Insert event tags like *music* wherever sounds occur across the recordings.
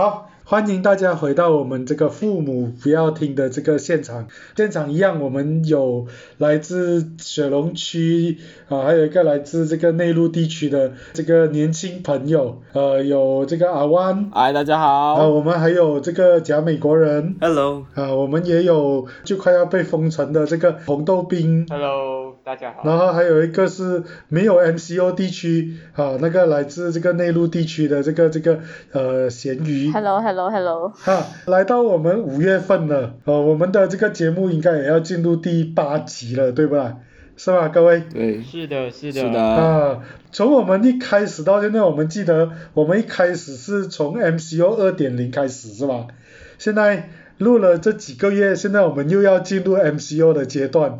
好，欢迎大家回到我们这个父母不要听的这个现场。现场一样，我们有来自雪龙区啊，还有一个来自这个内陆地区的这个年轻朋友，呃，有这个阿湾，嗨，大家好。啊，我们还有这个假美国人，Hello，啊，我们也有就快要被封城的这个红豆冰。Hello，大家好。然后还有一个是没有 MCO 地区啊，那个来自这个内陆地区的这个这个呃咸鱼。Hello Hello Hello，哈，来到我们五月份了，呃，我们的这个节目应该也要进入第八集了，对吧？是吧，各位？对，是的，是的，是的，啊，从我们一开始到现在，我们记得我们一开始是从 MCO 二点零开始，是吧？现在录了这几个月，现在我们又要进入 MCO 的阶段。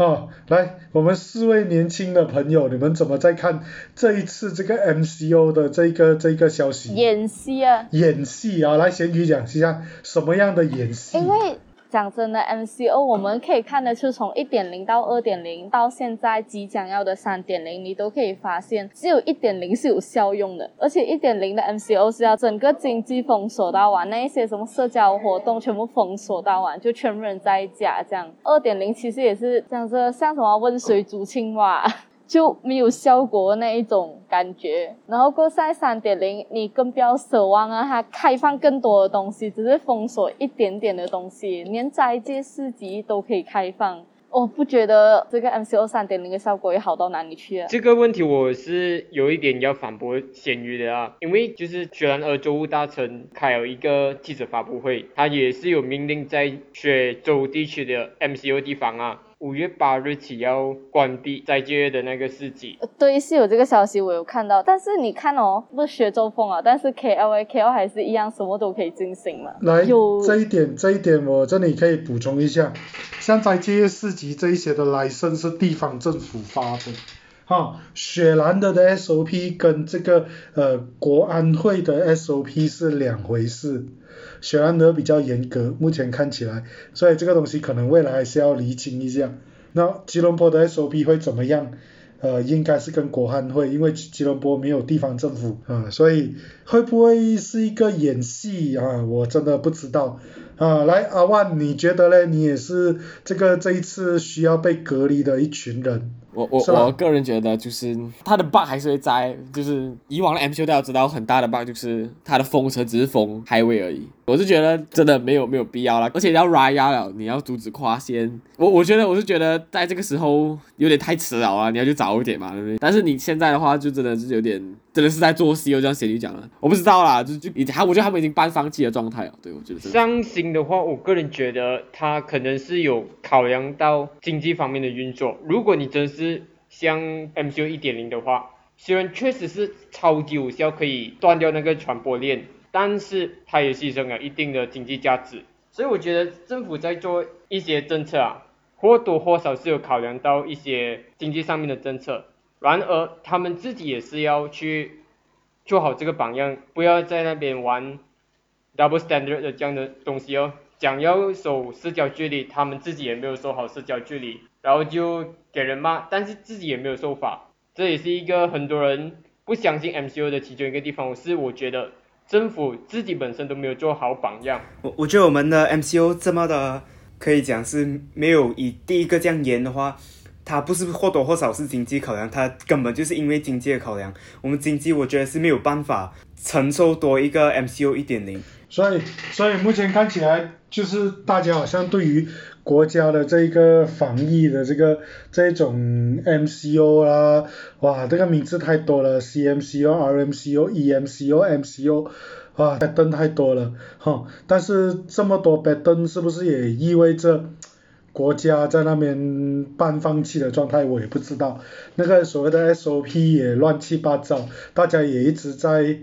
哈、来，我们四位年轻的朋友，你们怎么在看这一次这个 MCO 的这个这个消息？演戏啊，演戏啊，来咸鱼讲一下什么样的演戏？因为讲真的，MCO 我们可以看得出，从一点零到二点零，到现在即将要的三点零，你都可以发现，只有一点零是有效用的，而且一点零的 MCO 是要整个经济封锁到完，那一些什么社交活动全部封锁到完，就全部人在家这样。二点零其实也是讲着像什么温水煮青蛙。就没有效果那一种感觉。然后过赛三点零，你更不要奢望啊，它开放更多的东西，只是封锁一点点的东西，连斋戒市集都可以开放。我不觉得这个 MCO 三点零的效果会好到哪里去啊。这个问题我是有一点要反驳咸鱼的啊，因为就是雪兰莪州务大臣开了一个记者发布会，他也是有命令在雪州地区的 MCO 地方啊，五月八日起要关闭斋戒的那个市集。呃对，是有这个消息，我有看到。但是你看哦，不是雪州封啊，但是 KL A KL 还是一样，什么都可以进行嘛。来有这一点，这一点我这里可以补充一下，像斋戒市集这一些的来生是地方政府发的，哈，雪兰的的 SOP 跟这个呃国安会的 SOP 是两回事，雪兰的比较严格，目前看起来，所以这个东西可能未来还是要厘清一下。那吉隆坡的 SOP 会怎么样？呃，应该是跟国安会，因为吉吉隆坡没有地方政府 *laughs* 啊、所以会不会是一个演戏啊？我真的不知道啊。来，阿万，你觉得嘞？你也是这个这一次需要被隔离的一群人，我我我个人觉得就是它的 bug 还是会在，就是以往的 MCU 大家知道很大的 bug 就是它的封城只是封 highway 而已，我是觉得真的没有没有必要了，而且要 raya 了，你要阻止跨线，我我觉得我是觉得在这个时候有点太迟了啊，你要去早一点嘛，对不对？但是你现在的话就真的是有点真的是在做戏哦，就像贤女讲了，我不知道啦，就就已经他我觉得他们已经半放弃的状态了，对我觉得。伤心的话，我个人觉得他可能是有考量到经济方面的运作。如果你真是是像 MCU 一点零的话，虽然确实是超级有效，可以断掉那个传播链，但是它也牺牲了一定的经济价值。所以我觉得政府在做一些政策啊，或多或少是有考量到一些经济上面的政策。然而，他们自己也是要去做好这个榜样，不要在那边玩 double standard 的这样的东西哦。讲要守社交距离，他们自己也没有守好社交距离，然后就给人骂，但是自己也没有受罚，这也是一个很多人不相信 MCO 的其中一个地方。是我觉得政府自己本身都没有做好榜样。我我觉得我们的 MCO 这么的可以讲是没有以第一个这样严的话，它不是或多或少是经济考量，它根本就是因为经济的考量。我们经济我觉得是没有办法承受多一个 MCO 一点零。所以所以目前看起来就是大家好像对于国家的这个防疫的这个这种 MCO 啦，哇，这个名字太多了，CMCO、RMCO、EMCO、MCO，哇，拜登太多了，哈，但是这么多拜登是不是也意味着？国家在那边半放弃的状态，我也不知道。那个所谓的 SOP 也乱七八糟，大家也一直在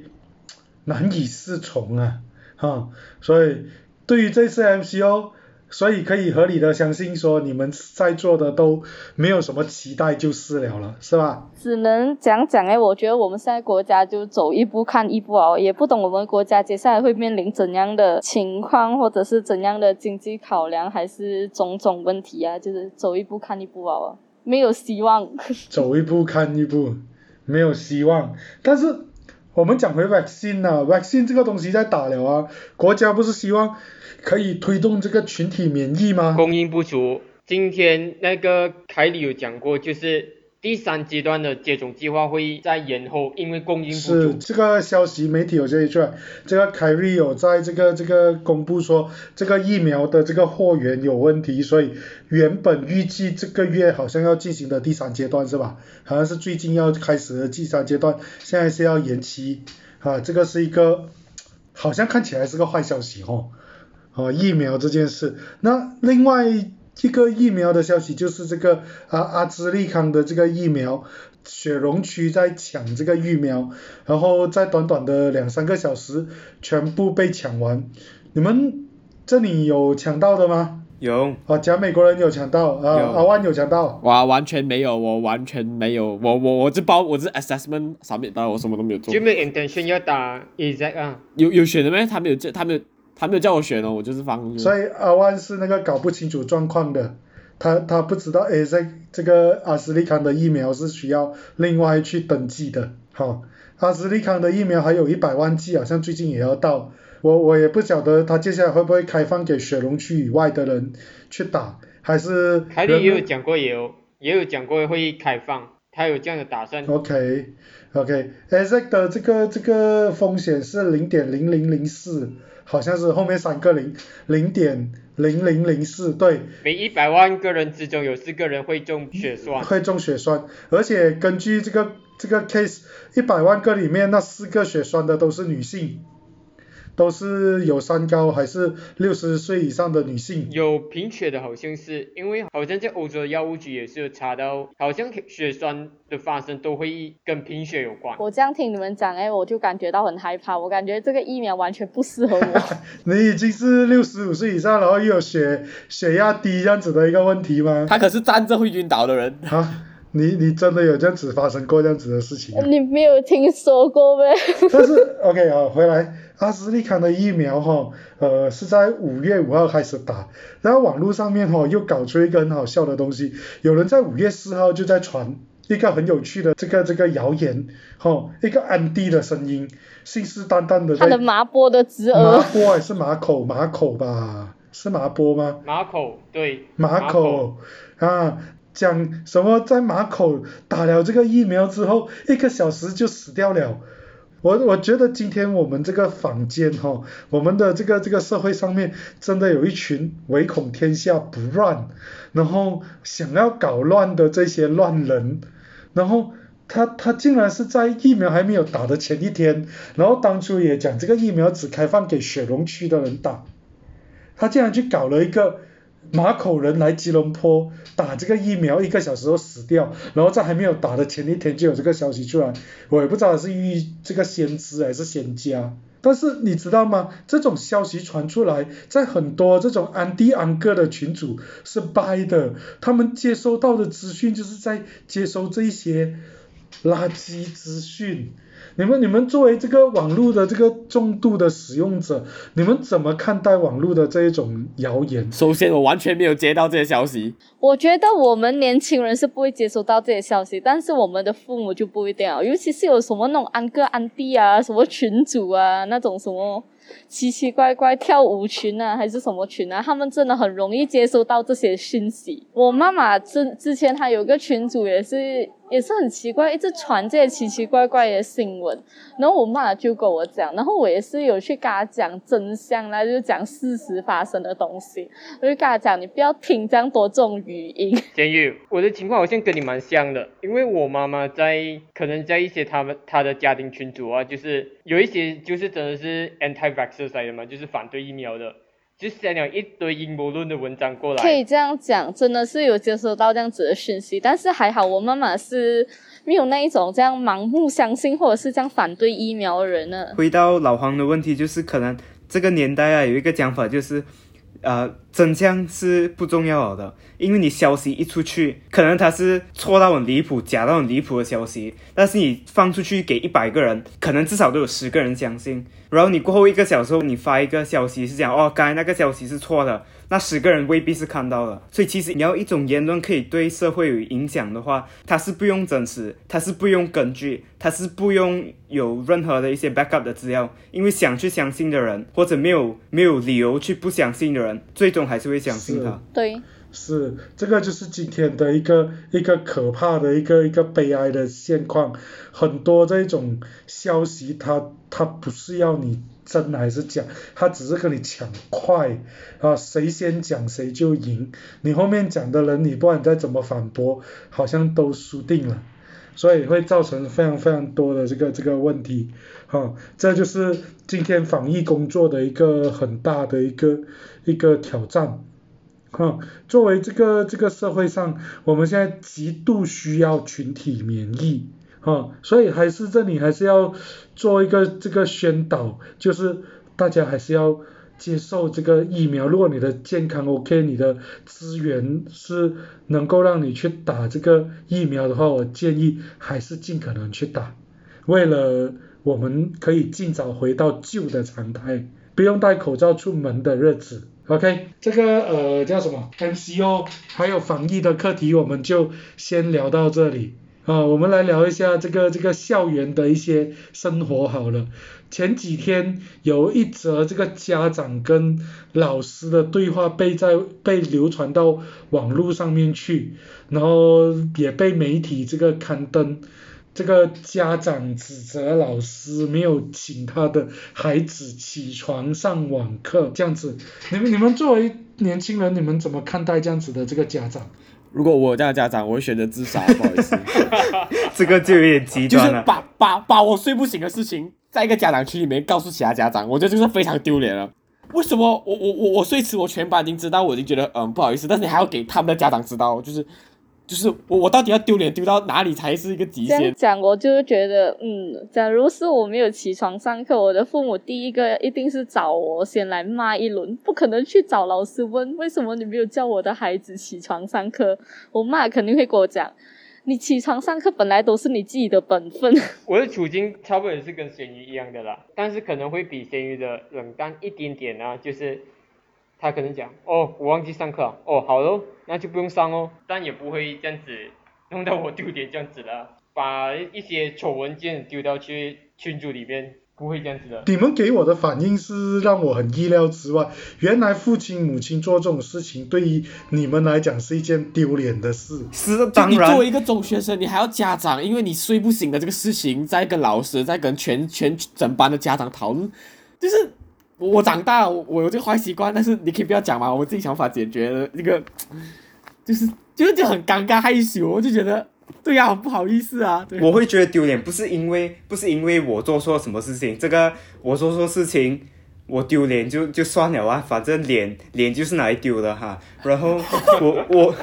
难以适从啊，哈、所以对于这次 MCO，所以可以合理的相信说，你们在座的都没有什么期待就是了了，是吧？只能讲讲哎，我觉得我们现在国家就走一步看一步哦，也不懂我们国家接下来会面临怎样的情况，或者是怎样的经济考量，还是种种问题啊，就是走一步看一步哦，没有希望。走一步看一步，没有希望。但是我们讲回 vaccine 啊，vaccine 这个东西在打了啊，国家不是希望可以推动这个群体免疫吗？供应不足。今天那个凯里有讲过，就是第三阶段的接种计划会在延后，因为供应不足。是这个消息，媒体有这一出来，这个凯瑞有在这个这个公布说，这个疫苗的这个货源有问题，所以原本预计这个月好像要进行的第三阶段是吧？好像是最近要开始的第三阶段，现在是要延期，啊，这个是一个好像看起来是个坏消息哦，哦，疫苗这件事，那另外。一个疫苗的消息就是这个啊阿兹利康的这个疫苗，雪隆区在抢这个疫苗，然后在短短的两三个小时全部被抢完。你们这里有抢到的吗？有啊，假美国人有抢到啊，阿万有抢到。哇，完全没有，我完全没有，我我我这包我这 assessment 上面包我什么都没有做。就没有 intention 要打 exact 啊？有有选的没？他没有这，他没有。他没有叫我选哦，我就是放。所以阿万是那个搞不清楚状况的，他他不知道 A Z 这个阿斯利康的疫苗是需要另外去登记的。好，阿斯利康的疫苗还有一百万剂，好像最近也要到。我我也不晓得他接下来会不会开放给雪隆区以外的人去打，还是。凯里也有讲过，也有也有讲过会开放，他有这样的打算。OK OK，A Z 的这个这个风险是零点零零零四。好像是后面三个零，零点零零零四，对。每一百万个人之中有四个人会中血栓。会中血栓，而且根据这个这个 case，一百万个里面那四个血栓的都是女性。都是有三高还是六十岁以上的女性？有贫血的好像是，因为好像在欧洲的药物局也是有查到，好像血栓的发生都会跟贫血有关。我这样听你们讲，哎，我就感觉到很害怕，我感觉这个疫苗完全不适合我。*laughs* 你已经是六十五岁以上，然后又有血血压低这样子的一个问题吗？他可是站着会晕倒的人。啊，你你真的有这样子发生过这样子的事情？你没有听说过呗？*laughs* 但是 OK 啊，回来。阿斯利康的疫苗哈，呃是在五月五号开始打，然后网络上面哈又搞出一个很好笑的东西，有人在五月四号就在传一个很有趣的这个这个谣言，哈，一个安迪的声音，信誓旦旦的他的麻波的侄儿，麻波还是马口马口吧，是麻波吗？马口对，马口啊，讲什么在马口打了这个疫苗之后，一个小时就死掉了。我我觉得今天我们这个坊间哈，我们的这个这个社会上面真的有一群唯恐天下不乱，然后想要搞乱的这些乱人，然后他他竟然是在疫苗还没有打的前一天，然后当初也讲这个疫苗只开放给雪龙区的人打，他竟然去搞了一个。马口人来吉隆坡打这个疫苗，一个小时后死掉，然后在还没有打的前一天就有这个消息出来，我也不知道是预这个先知还是先家。但是你知道吗？这种消息传出来，在很多这种安迪安哥的群组是掰的，他们接收到的资讯就是在接收这些垃圾资讯。你们你们作为这个网络的这个重度的使用者，你们怎么看待网络的这一种谣言？首先，我完全没有接到这些消息。我觉得我们年轻人是不会接收到这些消息，但是我们的父母就不一定啊，尤其是有什么那种安哥安弟啊，什么群主啊，那种什么。奇奇怪怪跳舞群啊，还是什么群啊？他们真的很容易接收到这些讯息。我妈妈之之前她有个群主也是也是很奇怪，一直传这些奇奇怪怪的新闻。然后我妈就跟我讲，然后我也是有去跟她讲真相啦，就讲事实发生的东西。我就跟她讲，你不要听这样多这种语音。*laughs* 监狱，我的情况好像跟你蛮像的，因为我妈妈在可能在一些他们她的家庭群组啊，就是有一些就是真的是 anti。vaccine 的嘛，就是反对疫苗的，就写了一堆阴谋论的文章过来。可以这样讲，真的是有接收到这样子的讯息，但是还好我妈妈是没有那一种这样盲目相信或者是这样反对疫苗的人呢。回到老黄的问题，就是可能这个年代啊，有一个讲法就是，呃，真相是不重要的，因为你消息一出去，可能他是错到很离谱、假到很离谱的消息，但是你放出去给一百个人，可能至少都有十个人相信。然后你过后一个小时后，你发一个消息是讲哦，刚才那个消息是错的，那十个人未必是看到了。所以其实你要一种言论可以对社会有影响的话，它是不用真实，它是不用根据，它是不用有任何的一些 backup 的资料，因为想去相信的人，或者没有没有理由去不相信的人，最终还是会相信他。对，是，这个就是今天的一个一个可怕的一个一个悲哀的现况。很多这种消息，它它不是要你真还是假，它只是跟你抢快啊，谁先讲谁就赢。你后面讲的人，你不管再怎么反驳，好像都输定了。所以会造成非常非常多的这个这个问题，哈，这就是今天防疫工作的一个很大的一个一个挑战。哈，作为这个这个社会上，我们现在极度需要群体免疫，哈，所以还是这里还是要做一个这个宣导，就是大家还是要接受这个疫苗。如果你的健康 OK，你的资源是能够让你去打这个疫苗的话，我建议还是尽可能去打，为了我们可以尽早回到旧的常态，不用戴口罩出门的日子。OK，这个呃叫什么 MCO 还有防疫的课题，我们就先聊到这里啊。我们来聊一下这个这个校园的一些生活好了。前几天有一则这个家长跟老师的对话被在被流传到网络上面去，然后也被媒体这个刊登。这个家长指责老师没有请他的孩子起床上网课，这样子，你们你们作为年轻人，你们怎么看待这样子的这个家长？如果我这样家长，我会选择自杀，不好意思。*laughs* 这个就有点极就是端了。把把把我睡不醒的事情，在一个家长群里面告诉其他家长，我觉得就是非常丢脸了。为什么我我我我睡迟，我全班已经知道，我已经觉得嗯不好意思，但是你还要给他们的家长知道，就是 *laughs* 就是我我到底要丢脸丢到哪里才是一个极限？讲，我就是觉得，嗯，假如是我没有起床上课，我的父母第一个一定是找我先来骂一轮，不可能去找老师问为什么你没有叫我的孩子起床上课。我妈肯定会跟我讲，你起床上课本来都是你自己的本分。*laughs* 我的处境差不多也是跟咸鱼一样的啦，但是可能会比咸鱼的冷淡一点点啊，就是他可能讲，哦，我忘记上课了，哦，好咯，那就不用上哦，但也不会这样子弄到我丢脸这样子啦，把一些丑文件丢到去群组里面，不会这样子的。你们给我的反应是让我很意料之外，原来父亲母亲做这种事情，对于你们来讲是一件丢脸的事。是就当然你作为，一个中学生，你还要家长，因为你睡不醒的这个事情，在跟老师，在跟全全整班的家长讨论，就是我长大了，我我有这个坏习惯，但是你可以不要讲嘛，我自己想法解决了，那个就是就是就很尴尬害羞，我就觉得 *laughs* 对呀、很不好意思啊，对。我会觉得丢脸，不是因为不是因为我做错什么事情，这个我做错事情，我丢脸就就算了啊，反正脸脸就是拿来丢的哈。然后 *laughs* 我我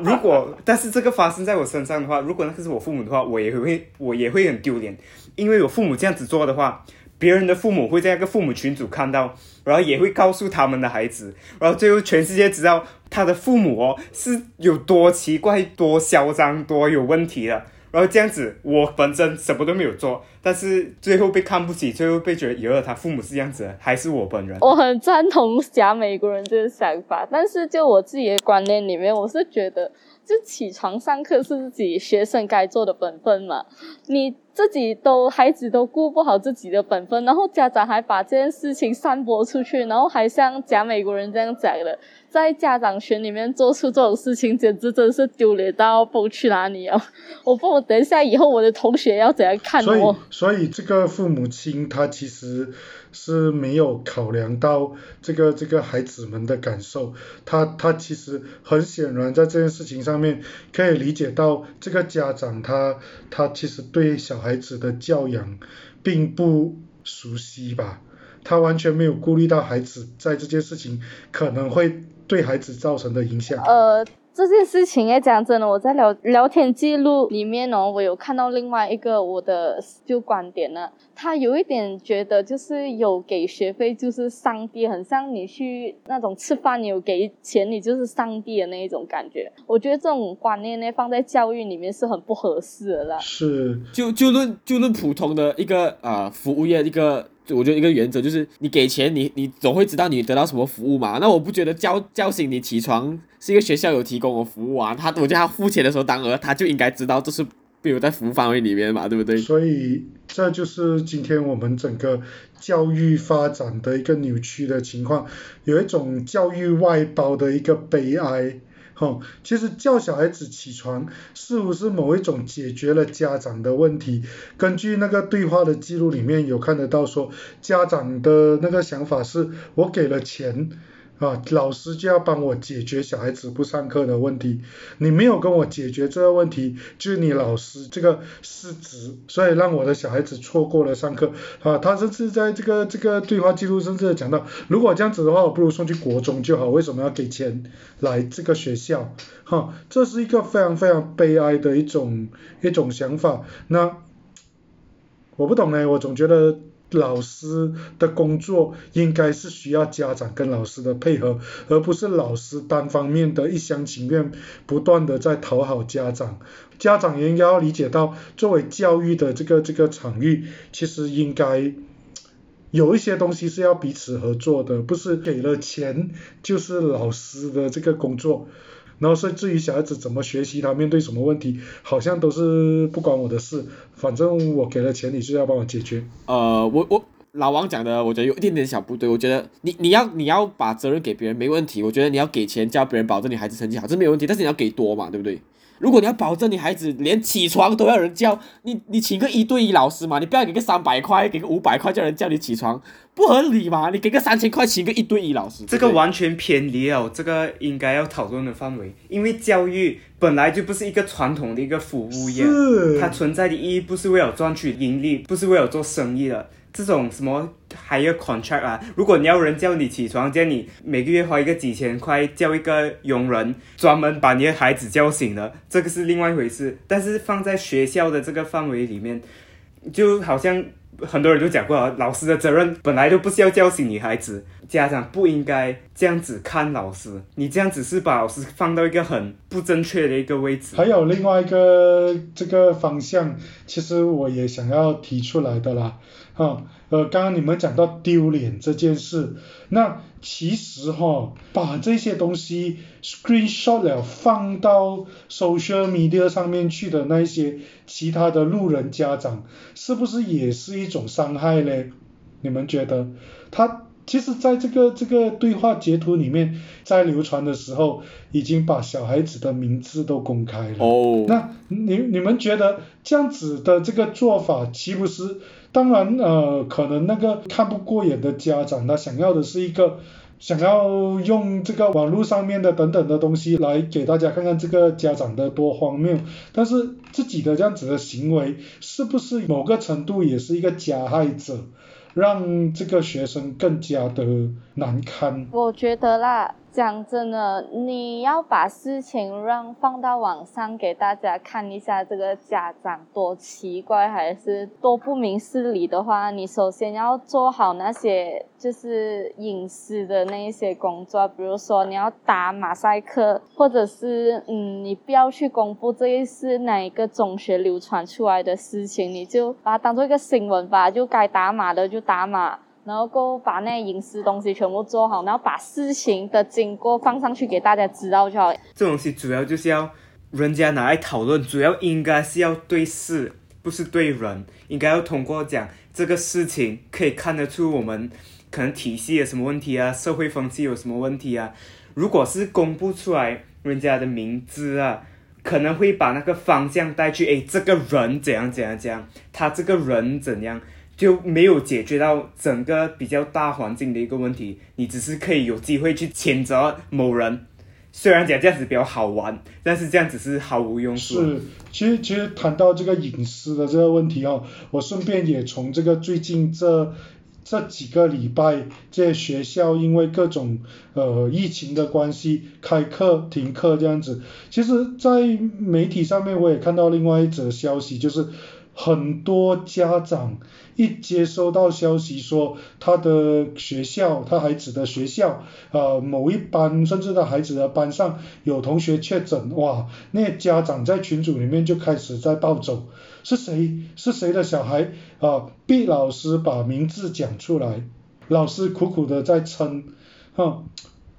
如果但是这个发生在我身上的话，如果那个是我父母的话，我也会我也会很丢脸，因为我父母这样子做的话。别人的父母会在那个父母群组看到，然后也会告诉他们的孩子，然后最后全世界知道他的父母哦是有多奇怪、多嚣张、多有问题的。然后这样子，我本身什么都没有做，但是最后被看不起，最后被觉得以后他父母是这样子，还是我本人。*laughs* 我很赞同假美国人这个想法，但是就我自己的观念里面，我是觉得，就起床上课是自己学生该做的本分嘛。你自己都孩子都顾不好自己的本分，然后家长还把这件事情散播出去，然后还像假美国人这样讲的，在家长群里面做出这种事情，简直真是丢脸到不去哪里啊！*laughs* 我不，等一下以后我的同学要怎样看所以我？所以这个父母亲他其实是没有考量到这个这个孩子们的感受，他他其实很显然在这件事情上面可以理解到这个家长他他其实对小孩孩子的教养并不熟悉吧，他完全没有顾虑到孩子在这件事情可能会对孩子造成的影响。这件事情哎，讲真的，我在聊聊天记录里面哦，我有看到另外一个我的就观点呢，他有一点觉得就是有给学费就是上帝，很像你去那种吃饭你有给钱你就是上帝的那一种感觉。我觉得这种观念呢放在教育里面是很不合适的啦。是，就就论就论普通的一个啊服务业一个。我觉得一个原则就是，你给钱，你你总会知道你得到什么服务嘛。那我不觉得叫叫醒你起床是一个学校有提供的服务啊。他我觉得他付钱的时候，当然他就应该知道这是没有在服务范围里面嘛，对不对？所以这就是今天我们整个教育发展的一个扭曲的情况，有一种教育外包的一个悲哀。哦，其实叫小孩子起床是不是某一种解决了家长的问题？根据那个对话的记录里面有看得到说，家长的那个想法是我给了钱。啊，老师就要帮我解决小孩子不上课的问题，你没有跟我解决这个问题，就是你老师这个失职，所以让我的小孩子错过了上课。啊，他甚至在这个这个对话记录甚至讲到，如果这样子的话，我不如送去国中就好，为什么要给钱来这个学校？哈，这是一个非常非常悲哀的一种一种想法。那我不懂呢，我总觉得。老师的工作应该是需要家长跟老师的配合，而不是老师单方面的一厢情愿，不断的在讨好家长。家长也要理解到，作为教育的这个这个场域，其实应该有一些东西是要彼此合作的，不是给了钱就是老师的这个工作。然后甚至于小孩子怎么学习，他面对什么问题，好像都是不关我的事，反正我给了钱，你是要帮我解决。呃，我我老王讲的，我觉得有一点点小不对。我觉得你你要你要把责任给别人没问题，我觉得你要给钱叫别人保证你孩子成绩好，这没有问题。但是你要给多嘛，对不对？如果你要保证你孩子连起床都要人叫，你你请个一对一老师嘛，你不要给个三百块，给个五百块叫人叫你起床，不合理嘛？你给个三千块请个一对一老师，这个完全偏离了这个应该要讨论的范围，因为教育本来就不是一个传统的一个服务业，它存在的意义不是为了赚取盈利，不是为了做生意的。这种什么还要 contract 啊？如果你要人叫你起床，叫你每个月花一个几千块叫一个佣人专门把你的孩子叫醒了，这个是另外一回事。但是放在学校的这个范围里面，就好像很多人都讲过，老师的责任本来就不是要叫醒你孩子，家长不应该这样子看老师，你这样子是把老师放到一个很不正确的一个位置。还有另外一个这个方向，其实我也想要提出来的啦。哈，呃，刚刚你们讲到丢脸这件事，那其实哈，把这些东西 screenshot 了放到 social media 上面去的那些其他的路人家长，是不是也是一种伤害嘞？你们觉得？他其实在这个这个对话截图里面，在流传的时候，已经把小孩子的名字都公开了。哦。那你你们觉得这样子的这个做法，岂不是？当然，呃，可能那个看不过眼的家长，他想要的是一个，想要用这个网络上面的等等的东西来给大家看看这个家长的多荒谬，但是自己的这样子的行为，是不是某个程度也是一个加害者，让这个学生更加的难堪？我觉得啦。讲真的，你要把事情让放到网上给大家看一下，这个家长多奇怪还是多不明事理的话，你首先要做好那些就是隐私的那一些工作，比如说你要打马赛克，或者是嗯，你不要去公布这一是哪一个中学流传出来的事情，你就把它当做一个新闻吧，就该打码的就打码。然后够把那隐私东西全部做好，然后把事情的经过放上去给大家知道就好。这东西主要就是要人家拿来讨论，主要应该是要对事，不是对人。应该要通过讲这个事情，可以看得出我们可能体系有什么问题啊，社会风气有什么问题啊。如果是公布出来人家的名字啊，可能会把那个方向带去，诶，这个人怎样怎样怎样，他这个人怎样。就没有解决到整个比较大环境的一个问题，你只是可以有机会去谴责某人，虽然讲这样子比较好玩，但是这样子是毫无用处。是，其实其实谈到这个隐私的这个问题哦，我顺便也从这个最近这这几个礼拜，这些学校因为各种呃疫情的关系，开课停课这样子。其实，在媒体上面我也看到另外一则消息，就是很多家长一接收到消息说他的学校，他孩子的学校，呃某一班甚至他孩子的班上有同学确诊，哇，那家长在群组里面就开始在暴走。是谁？是谁的小孩？啊，逼老师把名字讲出来，老师苦苦的在撑，哈，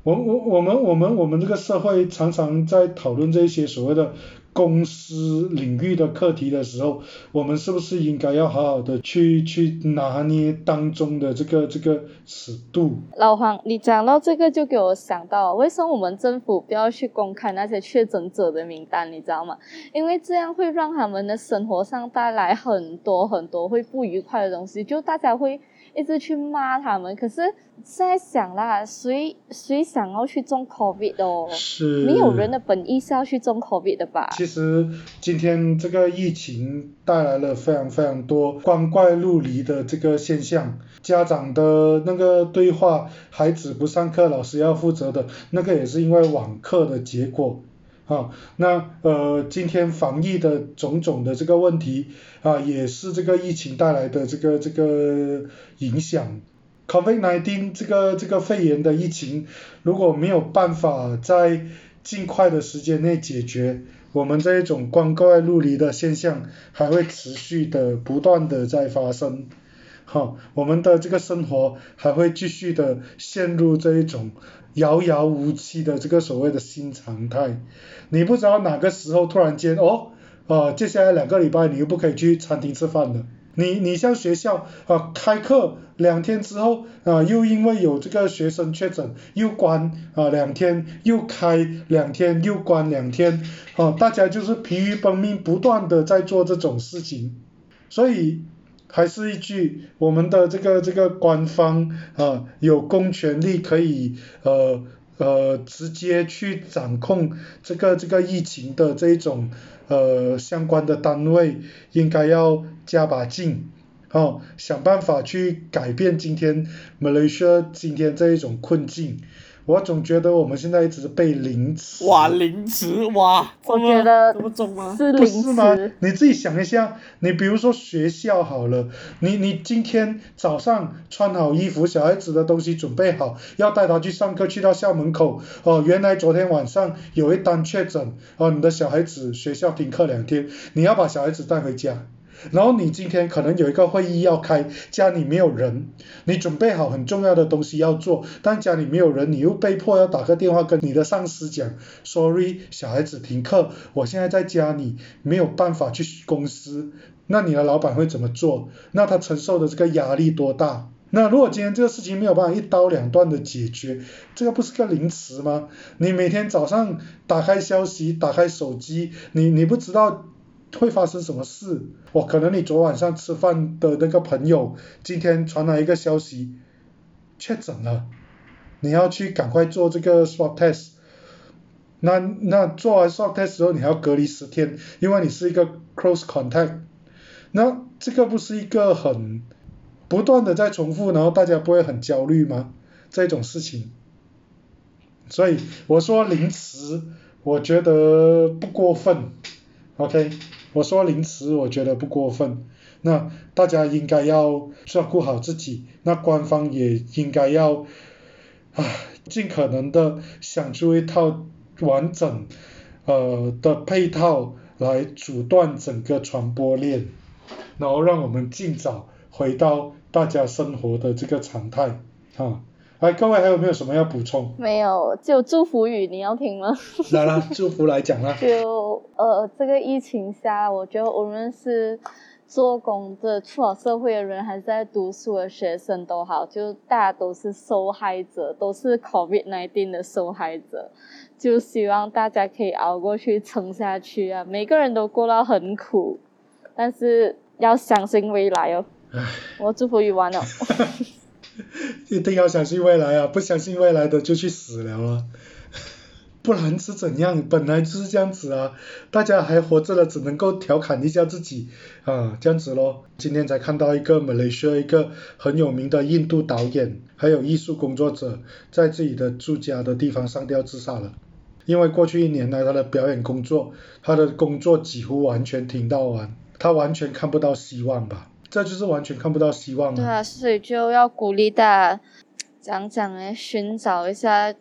我我我们我们我们这个社会常常在讨论这些所谓的公司领域的课题的时候，我们是不是应该要好好的去去拿捏当中的这个这个尺度？老黄，你讲到这个就给我想到，为什么我们政府不要去公开那些确诊者的名单？你知道吗？因为这样会让他们的生活上带来很多很多会不愉快的东西，就大家会。一直去骂他们，可是现在想啦，谁谁想要去中 COVID 哦？是。没有人的本意是要去中 COVID 的吧？其实今天这个疫情带来了非常非常多光怪陆离的这个现象，家长的那个对话，孩子不上课，老师要负责的，那个也是因为网课的结果。啊，那呃，今天防疫的种种的这个问题啊，也是这个疫情带来的这个这个影响。COVID-19 这个这个肺炎的疫情，如果没有办法在尽快的时间内解决，我们这一种光怪陆离的现象还会持续的不断的在发生。好，我们的这个生活还会继续的陷入这一种。遥遥无期的这个所谓的新常态，你不知道哪个时候突然间哦，啊，接下来两个礼拜你又不可以去餐厅吃饭了。你你像学校啊，开课两天之后啊，又因为有这个学生确诊又关啊两天，又开两天又关两天，啊，大家就是疲于奔命，不断的在做这种事情，所以。还是一句，我们的这个这个官方啊，有公权力可以呃呃直接去掌控这个这个疫情的这一种呃相关的单位，应该要加把劲，哦，想办法去改变今天马来西亚今天这一种困境。我总觉得我们现在一直被凌迟。哇，凌迟哇！我觉得这么重吗？是不是吗？你自己想一下，你比如说学校好了，你你今天早上穿好衣服，小孩子的东西准备好，要带他去上课，去到校门口，哦，原来昨天晚上有一单确诊，哦，你的小孩子学校停课两天，你要把小孩子带回家。然后你今天可能有一个会议要开，家里没有人，你准备好很重要的东西要做，但家里没有人，你又被迫要打个电话跟你的上司讲，sorry，小孩子停课，我现在在家里没有办法去公司，那你的老板会怎么做？那他承受的这个压力多大？那如果今天这个事情没有办法一刀两断的解决，这个不是个凌迟吗？你每天早上打开消息，打开手机，你你不知道。会发生什么事？我可能你昨晚上吃饭的那个朋友，今天传来一个消息，确诊了，你要去赶快做这个 swab test。那那做完 swab test 之后，你还要隔离十天，因为你是一个 close contact。那这个不是一个很不断的在重复，然后大家不会很焦虑吗？这种事情。所以我说临时，我觉得不过分。OK。我说临时，我觉得不过分。那大家应该要照顾好自己，那官方也应该要啊，尽可能的想出一套完整呃的配套来阻断整个传播链，然后让我们尽早回到大家生活的这个常态啊。哎，各位还有没有什么要补充？没有，就祝福语，你要听吗？*laughs* *laughs* 来啦，祝福来讲啦。就呃，这个疫情下，我觉得无论是做工的、出了社会的人，还是在读书的学生都好，就大家都是受害者，都是 COVID-19 的受害者。就希望大家可以熬过去、撑下去啊！每个人都过到很苦，但是要相信未来哦。我祝福语完了。*laughs* *laughs* 一定要相信未来啊！不相信未来的就去死了啊！*laughs* 不然是怎样？本来就是这样子啊，大家还活着了，只能够调侃一下自己啊，这样子咯。今天才看到一个马来西亚一个很有名的印度导演，还有艺术工作者，在自己的住家的地方上吊自杀了。因为过去一年来他的表演工作，他的工作几乎完全停到完，他完全看不到希望吧？这就是完全看不到希望对啊，所以就要鼓励大家，讲讲诶，寻找一下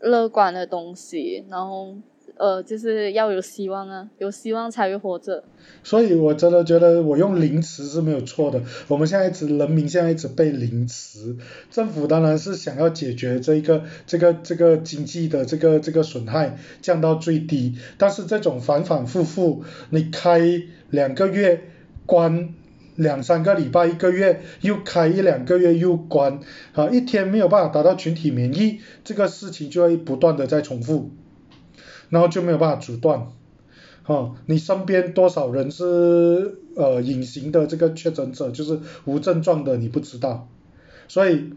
乐观的东西，然后呃，就是要有希望啊，有希望才会活着。所以我真的觉得我用零词是没有错的。我们现在一直人民现在一直被零词，政府当然是想要解决这一个这个这个经济的这个这个损害降到最低，但是这种反反复复，你开两个月关。两三个礼拜、一个月又开一两个月又关，啊，一天没有办法达到群体免疫，这个事情就会不断的在重复，然后就没有办法阻断，哦，你身边多少人是呃隐形的这个确诊者，就是无症状的你不知道，所以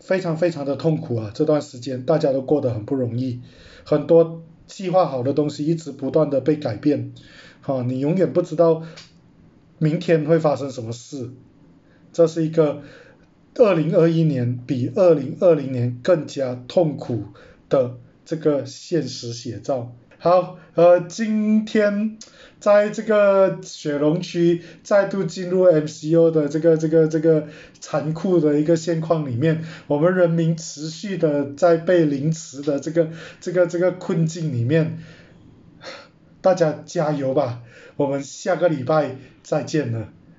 非常非常的痛苦啊，这段时间大家都过得很不容易，很多计划好的东西一直不断的被改变，啊，你永远不知道。明天会发生什么事？这是一个二零二一年比二零二零年更加痛苦的这个现实写照。好，呃，今天在这个雪龙区再度进入 MCO 的这个这个这个残酷的一个现况里面，我们人民持续的在被凌迟的这个这个这个困境里面，大家加油吧！我们下个礼拜再见了。